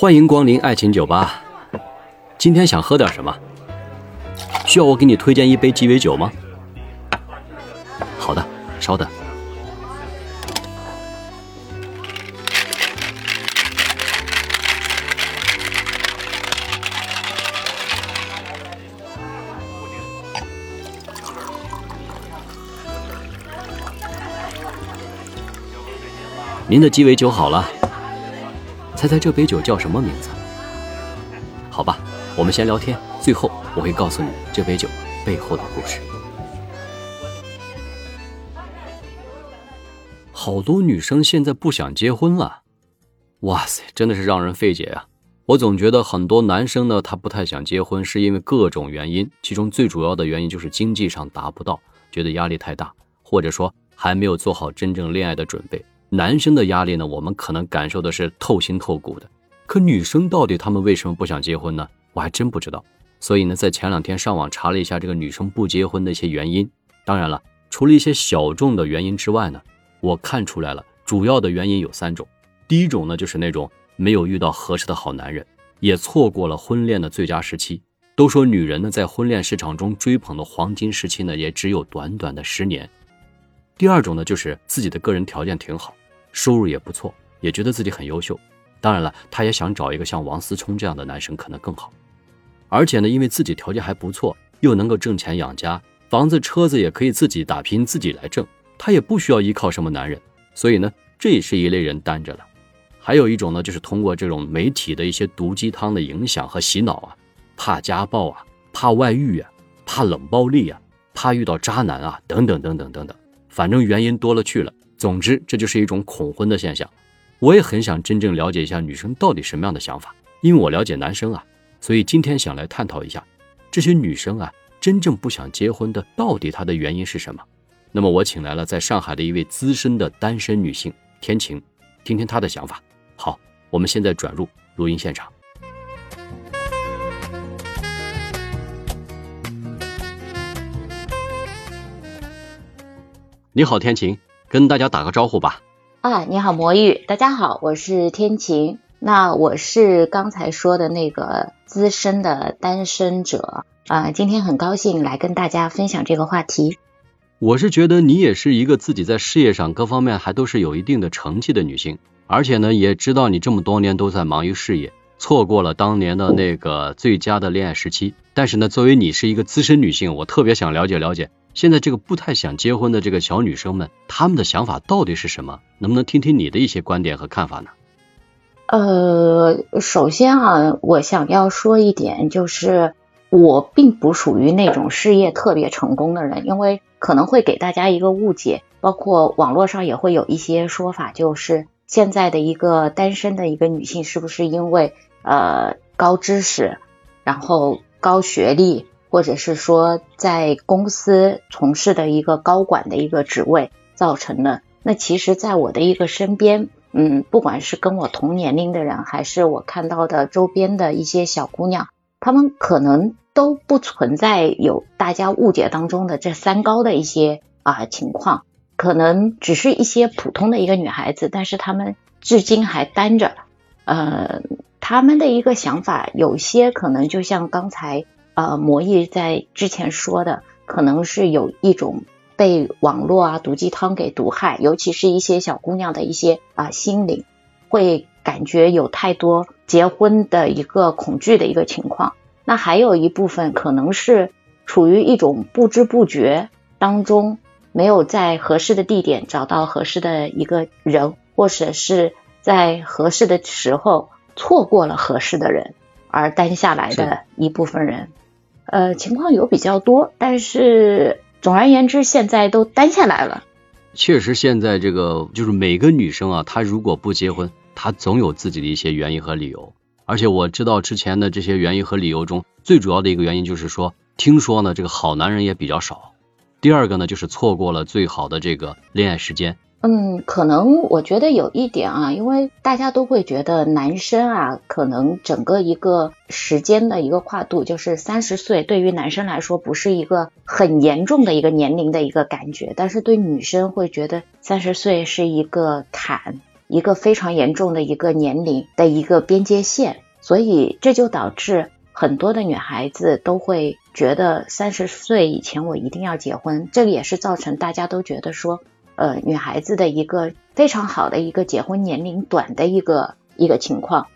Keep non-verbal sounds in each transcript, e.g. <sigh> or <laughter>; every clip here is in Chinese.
欢迎光临爱情酒吧。今天想喝点什么？需要我给你推荐一杯鸡尾酒吗？好的，稍等。您的鸡尾酒好了，猜猜这杯酒叫什么名字？好吧，我们先聊天，最后我会告诉你这杯酒背后的故事。好多女生现在不想结婚了，哇塞，真的是让人费解啊！我总觉得很多男生呢，他不太想结婚，是因为各种原因，其中最主要的原因就是经济上达不到，觉得压力太大，或者说还没有做好真正恋爱的准备。男生的压力呢，我们可能感受的是透心透骨的，可女生到底她们为什么不想结婚呢？我还真不知道。所以呢，在前两天上网查了一下这个女生不结婚的一些原因。当然了，除了一些小众的原因之外呢，我看出来了，主要的原因有三种。第一种呢，就是那种没有遇到合适的好男人，也错过了婚恋的最佳时期。都说女人呢，在婚恋市场中追捧的黄金时期呢，也只有短短的十年。第二种呢，就是自己的个人条件挺好。收入也不错，也觉得自己很优秀。当然了，他也想找一个像王思聪这样的男生，可能更好。而且呢，因为自己条件还不错，又能够挣钱养家，房子车子也可以自己打拼自己来挣，他也不需要依靠什么男人。所以呢，这也是一类人单着了。还有一种呢，就是通过这种媒体的一些毒鸡汤的影响和洗脑啊，怕家暴啊，怕外遇啊，怕冷暴力啊，怕遇到渣男啊，等等等等等等，反正原因多了去了。总之，这就是一种恐婚的现象。我也很想真正了解一下女生到底什么样的想法，因为我了解男生啊，所以今天想来探讨一下这些女生啊真正不想结婚的到底她的原因是什么。那么我请来了在上海的一位资深的单身女性天晴，听听她的想法。好，我们现在转入录音现场。你好，天晴。跟大家打个招呼吧。啊，你好，魔芋，大家好，我是天晴。那我是刚才说的那个资深的单身者啊，今天很高兴来跟大家分享这个话题。我是觉得你也是一个自己在事业上各方面还都是有一定的成绩的女性，而且呢，也知道你这么多年都在忙于事业，错过了当年的那个最佳的恋爱时期。但是呢，作为你是一个资深女性，我特别想了解了解。现在这个不太想结婚的这个小女生们，她们的想法到底是什么？能不能听听你的一些观点和看法呢？呃，首先啊，我想要说一点，就是我并不属于那种事业特别成功的人，因为可能会给大家一个误解，包括网络上也会有一些说法，就是现在的一个单身的一个女性，是不是因为呃高知识，然后高学历？或者是说在公司从事的一个高管的一个职位造成的，那其实，在我的一个身边，嗯，不管是跟我同年龄的人，还是我看到的周边的一些小姑娘，她们可能都不存在有大家误解当中的这三高的一些啊情况，可能只是一些普通的一个女孩子，但是她们至今还单着，呃，她们的一个想法，有些可能就像刚才。呃，魔芋在之前说的，可能是有一种被网络啊毒鸡汤给毒害，尤其是一些小姑娘的一些啊心灵，会感觉有太多结婚的一个恐惧的一个情况。那还有一部分可能是处于一种不知不觉当中，没有在合适的地点找到合适的一个人，或者是在合适的时候错过了合适的人而单下来的一部分人。呃，情况有比较多，但是总而言之，现在都单下来了。确实，现在这个就是每个女生啊，她如果不结婚，她总有自己的一些原因和理由。而且我知道之前的这些原因和理由中，最主要的一个原因就是说，听说呢这个好男人也比较少。第二个呢，就是错过了最好的这个恋爱时间。嗯，可能我觉得有一点啊，因为大家都会觉得男生啊，可能整个一个时间的一个跨度，就是三十岁，对于男生来说不是一个很严重的一个年龄的一个感觉，但是对女生会觉得三十岁是一个坎，一个非常严重的一个年龄的一个边界线，所以这就导致很多的女孩子都会觉得三十岁以前我一定要结婚，这个也是造成大家都觉得说，呃，女孩子的一个非常好的一个结婚年龄短的一个一个情况。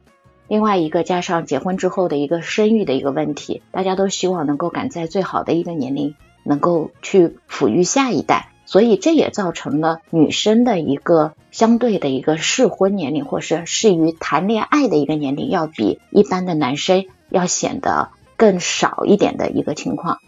另外一个加上结婚之后的一个生育的一个问题，大家都希望能够赶在最好的一个年龄能够去抚育下一代，所以这也造成了女生的一个相对的一个适婚年龄，或是适于谈恋爱的一个年龄，要比一般的男生要显得更少一点的一个情况。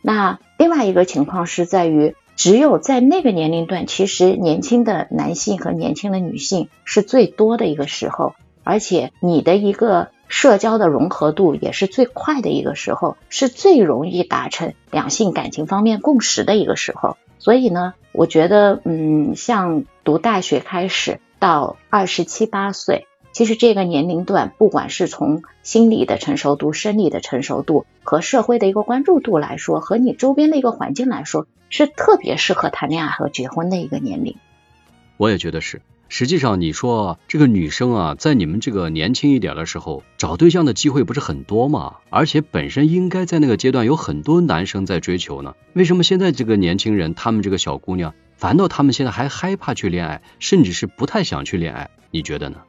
那另外一个情况是在于，只有在那个年龄段，其实年轻的男性和年轻的女性是最多的一个时候。而且你的一个社交的融合度也是最快的一个时候，是最容易达成两性感情方面共识的一个时候。所以呢，我觉得，嗯，像读大学开始到二十七八岁，其实这个年龄段，不管是从心理的成熟度、生理的成熟度和社会的一个关注度来说，和你周边的一个环境来说，是特别适合谈恋爱和结婚的一个年龄。我也觉得是。实际上，你说这个女生啊，在你们这个年轻一点的时候，找对象的机会不是很多吗？而且本身应该在那个阶段有很多男生在追求呢。为什么现在这个年轻人，他们这个小姑娘，反倒他们现在还害怕去恋爱，甚至是不太想去恋爱？你觉得呢？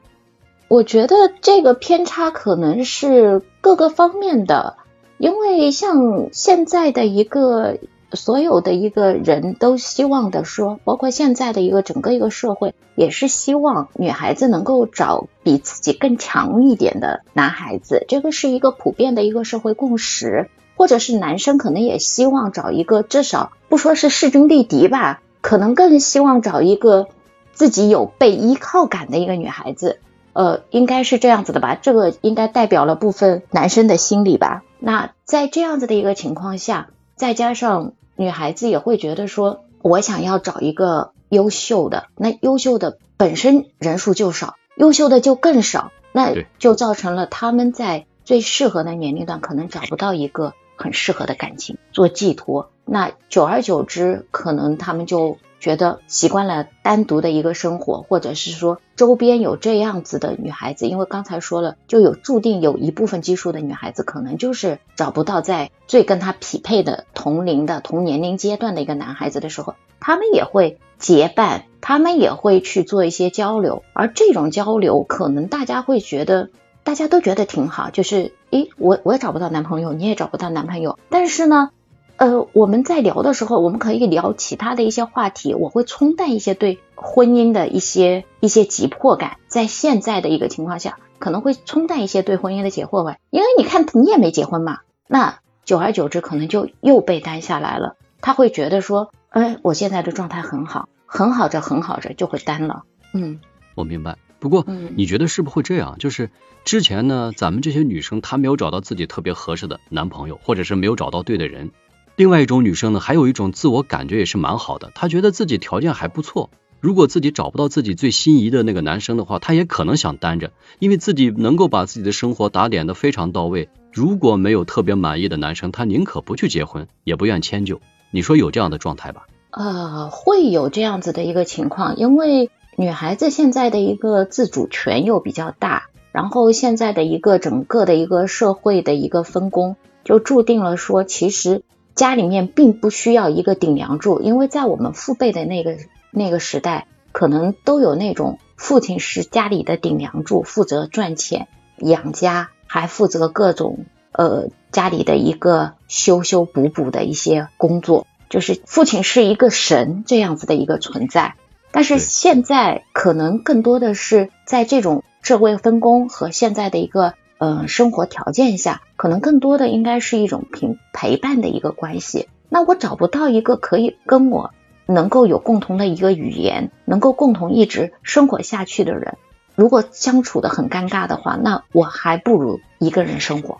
我觉得这个偏差可能是各个方面的，因为像现在的一个。所有的一个人都希望的说，包括现在的一个整个一个社会，也是希望女孩子能够找比自己更强一点的男孩子，这个是一个普遍的一个社会共识。或者是男生可能也希望找一个至少不说是势均力敌吧，可能更希望找一个自己有被依靠感的一个女孩子。呃，应该是这样子的吧？这个应该代表了部分男生的心理吧？那在这样子的一个情况下，再加上。女孩子也会觉得说，我想要找一个优秀的，那优秀的本身人数就少，优秀的就更少，那就造成了他们在最适合的年龄段可能找不到一个很适合的感情做寄托，那久而久之，可能他们就。觉得习惯了单独的一个生活，或者是说周边有这样子的女孩子，因为刚才说了，就有注定有一部分基数的女孩子，可能就是找不到在最跟她匹配的同龄的同年龄阶段的一个男孩子的时候，他们也会结伴，他们也会去做一些交流，而这种交流可能大家会觉得，大家都觉得挺好，就是诶，我我也找不到男朋友，你也找不到男朋友，但是呢。呃，我们在聊的时候，我们可以聊其他的一些话题。我会冲淡一些对婚姻的一些一些急迫感，在现在的一个情况下，可能会冲淡一些对婚姻的急迫感。因为你看，你也没结婚嘛，那久而久之，可能就又被单下来了。他会觉得说，哎，我现在的状态很好，很好着，很好着，就会单了。嗯，我明白。不过，你觉得是不是会这样？就是之前呢，咱们这些女生她没有找到自己特别合适的男朋友，或者是没有找到对的人。另外一种女生呢，还有一种自我感觉也是蛮好的，她觉得自己条件还不错。如果自己找不到自己最心仪的那个男生的话，她也可能想单着，因为自己能够把自己的生活打点的非常到位。如果没有特别满意的男生，她宁可不去结婚，也不愿迁就。你说有这样的状态吧？呃，会有这样子的一个情况，因为女孩子现在的一个自主权又比较大，然后现在的一个整个的一个社会的一个分工，就注定了说，其实。家里面并不需要一个顶梁柱，因为在我们父辈的那个那个时代，可能都有那种父亲是家里的顶梁柱，负责赚钱养家，还负责各种呃家里的一个修修补补的一些工作，就是父亲是一个神这样子的一个存在。但是现在可能更多的是在这种社会分工和现在的一个。呃，生活条件下，可能更多的应该是一种陪陪伴的一个关系。那我找不到一个可以跟我能够有共同的一个语言，能够共同一直生活下去的人，如果相处的很尴尬的话，那我还不如一个人生活。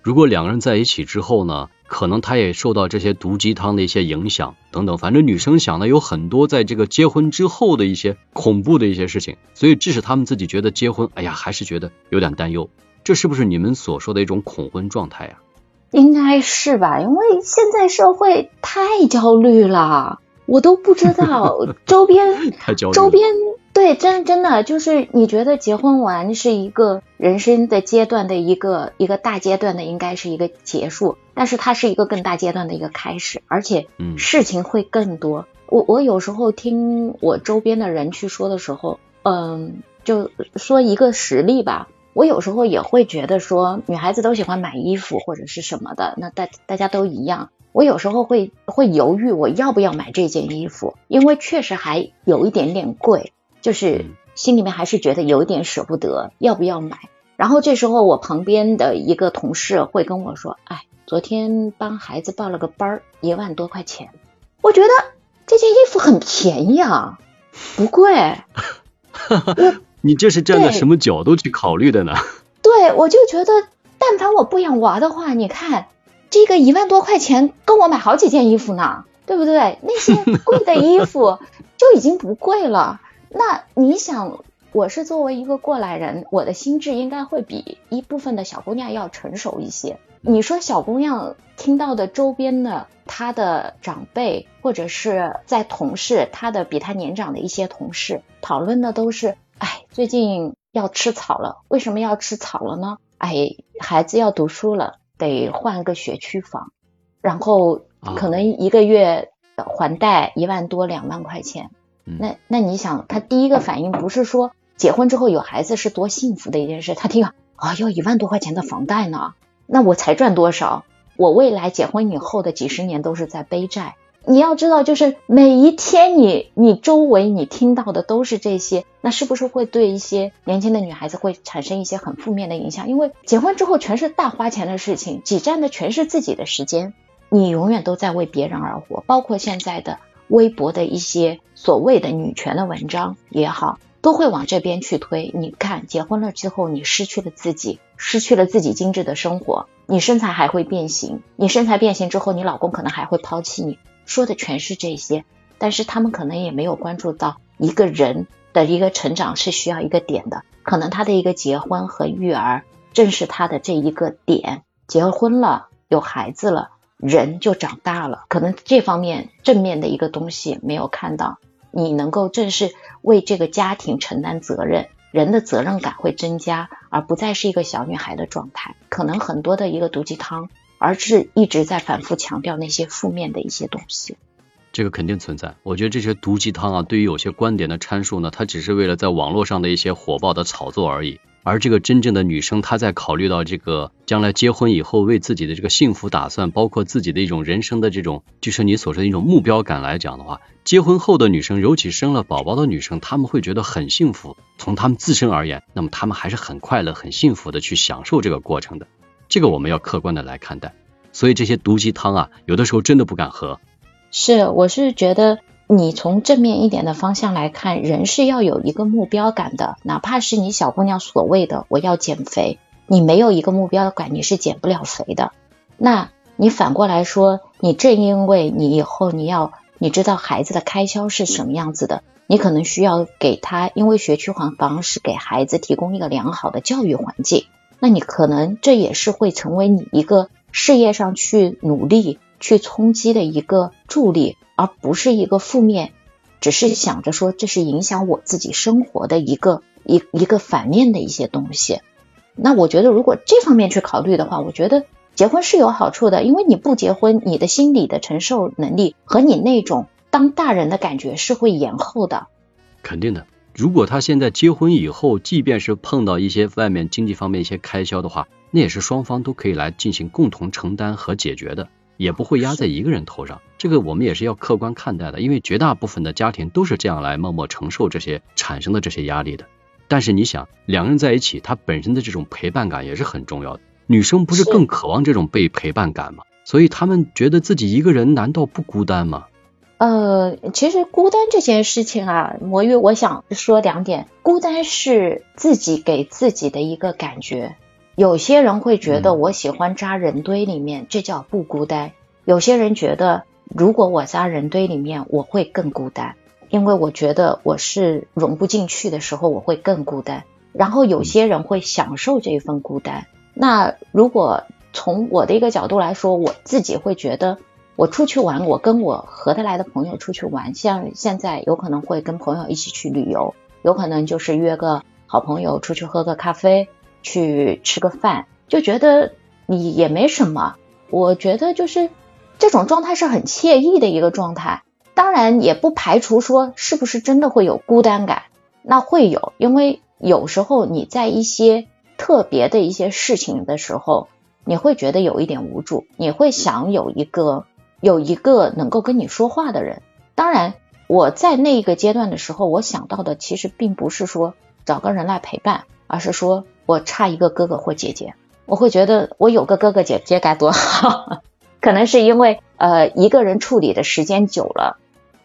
如果两个人在一起之后呢？可能他也受到这些毒鸡汤的一些影响等等，反正女生想的有很多，在这个结婚之后的一些恐怖的一些事情，所以致使他们自己觉得结婚，哎呀，还是觉得有点担忧。这是不是你们所说的一种恐婚状态呀？应该是吧，因为现在社会太焦虑了，我都不知道周边 <laughs> 太焦虑周边对，真真的就是你觉得结婚完是一个人生的阶段的一个一个大阶段的，应该是一个结束，但是它是一个更大阶段的一个开始，而且嗯事情会更多。我我有时候听我周边的人去说的时候，嗯，就说一个实例吧。我有时候也会觉得说，女孩子都喜欢买衣服或者是什么的，那大大家都一样。我有时候会会犹豫，我要不要买这件衣服，因为确实还有一点点贵，就是嗯心里面还是觉得有一点舍不得，要不要买？然后这时候我旁边的一个同事会跟我说：“哎，昨天帮孩子报了个班儿，一万多块钱。”我觉得这件衣服很便宜啊，不贵。<laughs> 你这是站在什么角度去考虑的呢？对，我就觉得，但凡我不养娃的话，你看这个一万多块钱够我买好几件衣服呢，对不对？那些贵的衣服就已经不贵了。那你想，我是作为一个过来人，我的心智应该会比一部分的小姑娘要成熟一些。你说小姑娘听到的周边的她的长辈，或者是在同事，她的比她年长的一些同事讨论的都是，哎，最近要吃草了，为什么要吃草了呢？哎，孩子要读书了，得换个学区房，然后啊可能一个月还贷一万多两万块钱。那那你想，他第一个反应不是说结婚之后有孩子是多幸福的一件事，他听啊啊要一万多块钱的房贷呢，那我才赚多少？我未来结婚以后的几十年都是在背债。你要知道，就是每一天你你周围你听到的都是这些，那是不是会对一些年轻的女孩子会产生一些很负面的影响？因为结婚之后全是大花钱的事情，挤占的全是自己的时间，你永远都在为别人而活。包括现在的微博的一些所谓的女权的文章也好，都会往这边去推。你看，结婚了之后，你失去了自己，失去了自己精致的生活，你身材还会变形，你身材变形之后，你老公可能还会抛弃你。说的全是这些，但是他们可能也没有关注到一个人的一个成长是需要一个点的，可能他的一个结婚和育儿正是他的这一个点。结婚了，有孩子了，人就长大了，可能这方面正面的一个东西没有看到，你能够正式为这个家庭承担责任。人的责任感会增加，而不再是一个小女孩的状态。可能很多的一个毒鸡汤，而是一直在反复强调那些负面的一些东西。这个肯定存在。我觉得这些毒鸡汤啊，对于有些观点的阐述呢，它只是为了在网络上的一些火爆的炒作而已。而这个真正的女生，她在考虑到这个将来结婚以后为自己的这个幸福打算，包括自己的一种人生的这种，就是你所说的一种目标感来讲的话，结婚后的女生，尤其生了宝宝的女生，她们会觉得很幸福。从她们自身而言，那么她们还是很快乐、很幸福的去享受这个过程的。这个我们要客观的来看待。所以这些毒鸡汤啊，有的时候真的不敢喝。是，我是觉得你从正面一点的方向来看，人是要有一个目标感的，哪怕是你小姑娘所谓的我要减肥，你没有一个目标感，你是减不了肥的。那你反过来说，你正因为你以后你要你知道孩子的开销是什么样子的，你可能需要给他，因为学区房房是给孩子提供一个良好的教育环境，那你可能这也是会成为你一个事业上去努力。去冲击的一个助力，而不是一个负面，只是想着说这是影响我自己生活的一个一一个反面的一些东西。那我觉得，如果这方面去考虑的话，我觉得结婚是有好处的，因为你不结婚，你的心理的承受能力和你那种当大人的感觉是会延后的。肯定的。如果他现在结婚以后，即便是碰到一些外面经济方面一些开销的话，那也是双方都可以来进行共同承担和解决的。也不会压在一个人头上，这个我们也是要客观看待的，因为绝大部分的家庭都是这样来默默承受这些产生的这些压力的。但是你想，两个人在一起，他本身的这种陪伴感也是很重要的。女生不是更渴望这种被陪伴感吗？所以他们觉得自己一个人难道不孤单吗？呃，其实孤单这件事情啊，魔芋，我想说两点。孤单是自己给自己的一个感觉。有些人会觉得我喜欢扎人堆里面，这叫不孤单。有些人觉得，如果我扎人堆里面，我会更孤单，因为我觉得我是融不进去的时候，我会更孤单。然后有些人会享受这一份孤单。那如果从我的一个角度来说，我自己会觉得，我出去玩，我跟我合得来的朋友出去玩，像现在有可能会跟朋友一起去旅游，有可能就是约个好朋友出去喝个咖啡，去吃个饭，就觉得你也没什么。我觉得就是这种状态是很惬意的一个状态。当然也不排除说是不是真的会有孤单感，那会有，因为有时候你在一些特别的一些事情的时候，你会觉得有一点无助，你会想有一个有一个能够跟你说话的人。当然，我在那一个阶段的时候，我想到的其实并不是说找个人来陪伴，而是说我差一个哥哥或姐姐，我会觉得我有个哥哥姐姐该多好。<laughs> 可能是因为呃一个人处理的时间久了。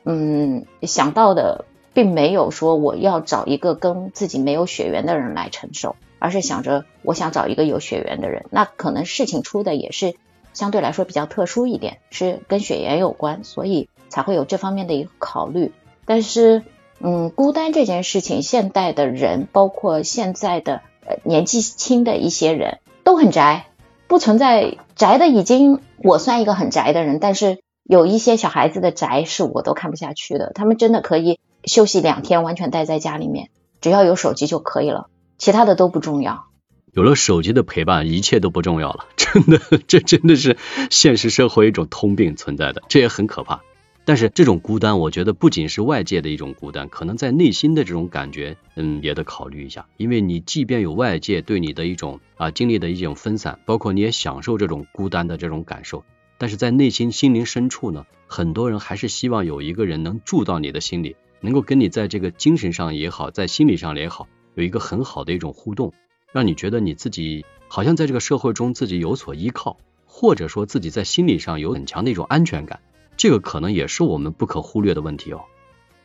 嗯，想到的并没有说我要找一个跟自己没有血缘的人来承受，而是想着我想找一个有血缘的人。那可能事情出的也是相对来说比较特殊一点，是跟血缘有关，所以才会有这方面的一个考虑。但是，嗯，孤单这件事情，现代的人，包括现在的年纪轻的一些人都很宅，不存在宅的已经我算一个很宅的人，但是。有一些小孩子的宅是我都看不下去的，他们真的可以休息两天，完全待在家里面，只要有手机就可以了，其他的都不重要。有了手机的陪伴，一切都不重要了，真的，这真的是现实生活一种通病存在的，这也很可怕。但是这种孤单，我觉得不仅是外界的一种孤单，可能在内心的这种感觉，嗯，也得考虑一下，因为你即便有外界对你的一种啊经历的一种分散，包括你也享受这种孤单的这种感受。但是在内心心灵深处呢，很多人还是希望有一个人能住到你的心里，能够跟你在这个精神上也好，在心理上也好，有一个很好的一种互动，让你觉得你自己好像在这个社会中自己有所依靠，或者说自己在心理上有很强的一种安全感，这个可能也是我们不可忽略的问题哦。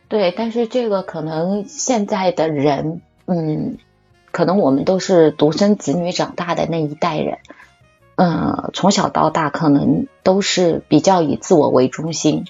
对，但是这个可能现在的人，嗯，可能我们都是独生子女长大的那一代人。嗯，从小到大可能都是比较以自我为中心，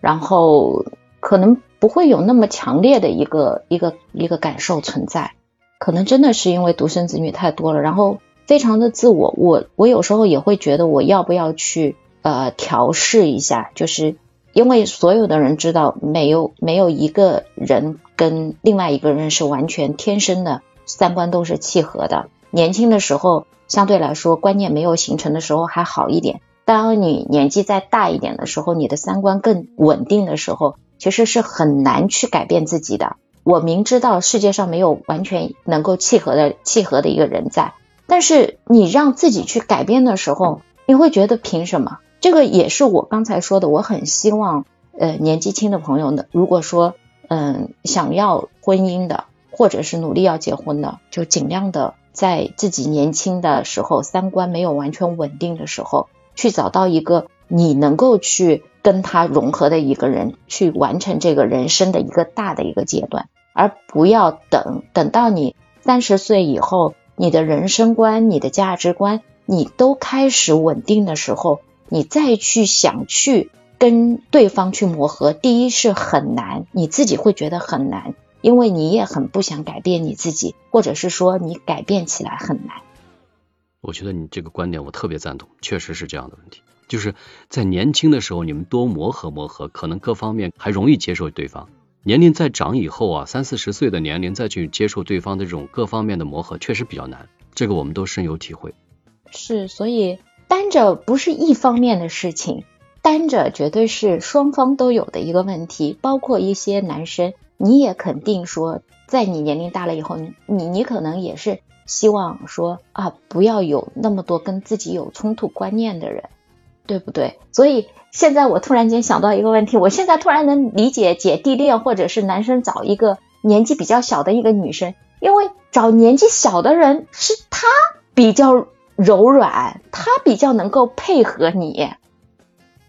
然后可能不会有那么强烈的一个一个一个感受存在。可能真的是因为独生子女太多了，然后非常的自我。我我有时候也会觉得我要不要去呃调试一下，就是因为所有的人知道，没有没有一个人跟另外一个人是完全天生的三观都是契合的。年轻的时候。相对来说，观念没有形成的时候还好一点。当你年纪再大一点的时候，你的三观更稳定的时候，其实是很难去改变自己的。我明知道世界上没有完全能够契合的契合的一个人在，但是你让自己去改变的时候，你会觉得凭什么？这个也是我刚才说的，我很希望，呃，年纪轻的朋友呢，如果说，嗯，想要婚姻的，或者是努力要结婚的，就尽量的。在自己年轻的时候，三观没有完全稳定的时候，去找到一个你能够去跟他融合的一个人，去完成这个人生的一个大的一个阶段，而不要等等到你三十岁以后，你的人生观、你的价值观你都开始稳定的时候，你再去想去跟对方去磨合，第一是很难，你自己会觉得很难。因为你也很不想改变你自己，或者是说你改变起来很难。我觉得你这个观点我特别赞同，确实是这样的问题。就是在年轻的时候，你们多磨合磨合，可能各方面还容易接受对方。年龄再长以后啊，三四十岁的年龄再去接受对方的这种各方面的磨合，确实比较难。这个我们都深有体会。是，所以单着不是一方面的事情，单着绝对是双方都有的一个问题，包括一些男生。你也肯定说，在你年龄大了以后，你你可能也是希望说啊，不要有那么多跟自己有冲突观念的人，对不对？所以现在我突然间想到一个问题，我现在突然能理解姐弟恋或者是男生找一个年纪比较小的一个女生，因为找年纪小的人是他比较柔软，他比较能够配合你，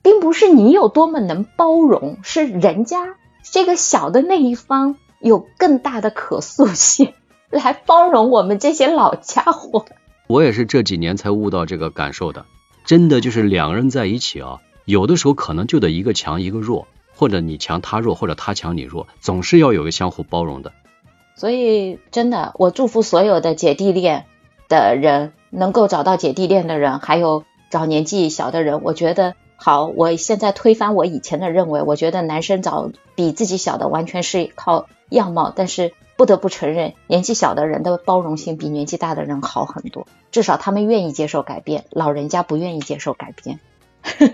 并不是你有多么能包容，是人家。这个小的那一方有更大的可塑性，<laughs> 来包容我们这些老家伙。我也是这几年才悟到这个感受的，真的就是两个人在一起啊，有的时候可能就得一个强一个弱，或者你强他弱，或者他强你弱，总是要有个相互包容的。所以真的，我祝福所有的姐弟恋的人能够找到姐弟恋的人，还有找年纪小的人，我觉得好。我现在推翻我以前的认为，我觉得男生找比自己小的完全是靠样貌，但是不得不承认，年纪小的人的包容性比年纪大的人好很多，至少他们愿意接受改变，老人家不愿意接受改变。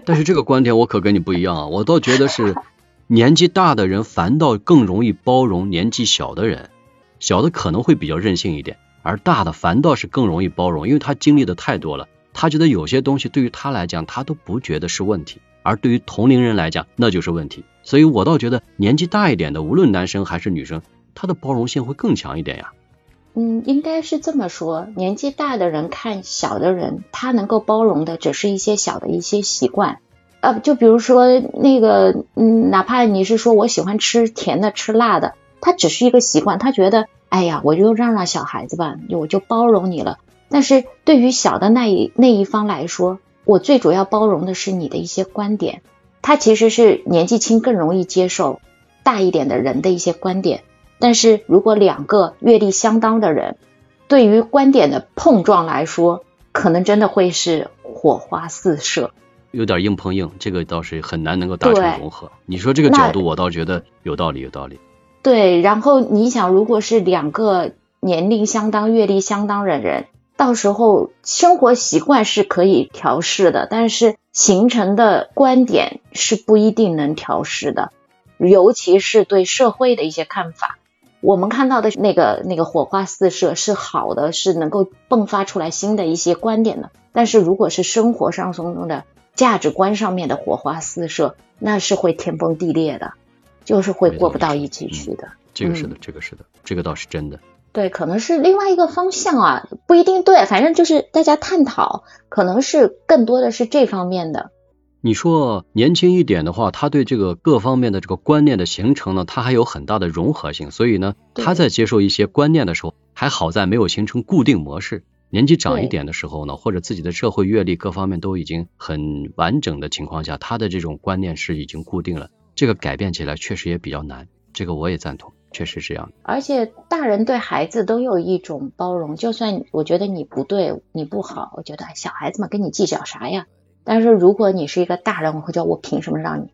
但是这个观点我可跟你不一样啊，我倒觉得是年纪大的人反倒更容易包容年纪小的人，小的可能会比较任性一点。而大的反倒是更容易包容，因为他经历的太多了，他觉得有些东西对于他来讲，他都不觉得是问题，而对于同龄人来讲，那就是问题。所以我倒觉得年纪大一点的，无论男生还是女生，他的包容性会更强一点呀。嗯，应该是这么说，年纪大的人看小的人，他能够包容的只是一些小的一些习惯，呃，就比如说那个，嗯，哪怕你是说我喜欢吃甜的、吃辣的，他只是一个习惯，他觉得。哎呀，我就让让小孩子吧，我就包容你了。但是对于小的那一那一方来说，我最主要包容的是你的一些观点。他其实是年纪轻更容易接受大一点的人的一些观点。但是如果两个阅历相当的人，对于观点的碰撞来说，可能真的会是火花四射，有点硬碰硬，这个倒是很难能够达成融合。你说这个角度，我倒觉得有道理，有道理。对，然后你想，如果是两个年龄相当、阅历相当的人，到时候生活习惯是可以调试的，但是形成的观点是不一定能调试的，尤其是对社会的一些看法。我们看到的那个那个火花四射是好的，是能够迸发出来新的一些观点的。但是如果是生活上中的价值观上面的火花四射，那是会天崩地裂的。就是会过不到一起去的，这个是的，这个是的，这个倒是真的。对，可能是另外一个方向啊，不一定对，反正就是大家探讨，可能是更多的是这方面的。你说年轻一点的话，他对这个各方面的这个观念的形成呢，他还有很大的融合性，所以呢，他在接受一些观念的时候，还好在没有形成固定模式。年纪长一点的时候呢，或者自己的社会阅历各方面都已经很完整的情况下，他的这种观念是已经固定了。这个改变起来确实也比较难，这个我也赞同，确实是这样。而且大人对孩子都有一种包容，就算我觉得你不对，你不好，我觉得小孩子嘛跟你计较啥呀？但是如果你是一个大人，我会觉得我凭什么让你？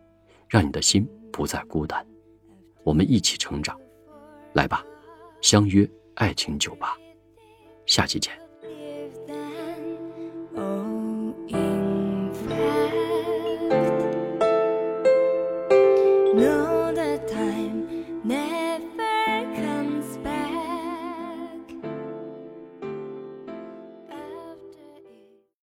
让你的心不再孤单，我们一起成长，来吧，相约爱情酒吧，下期见。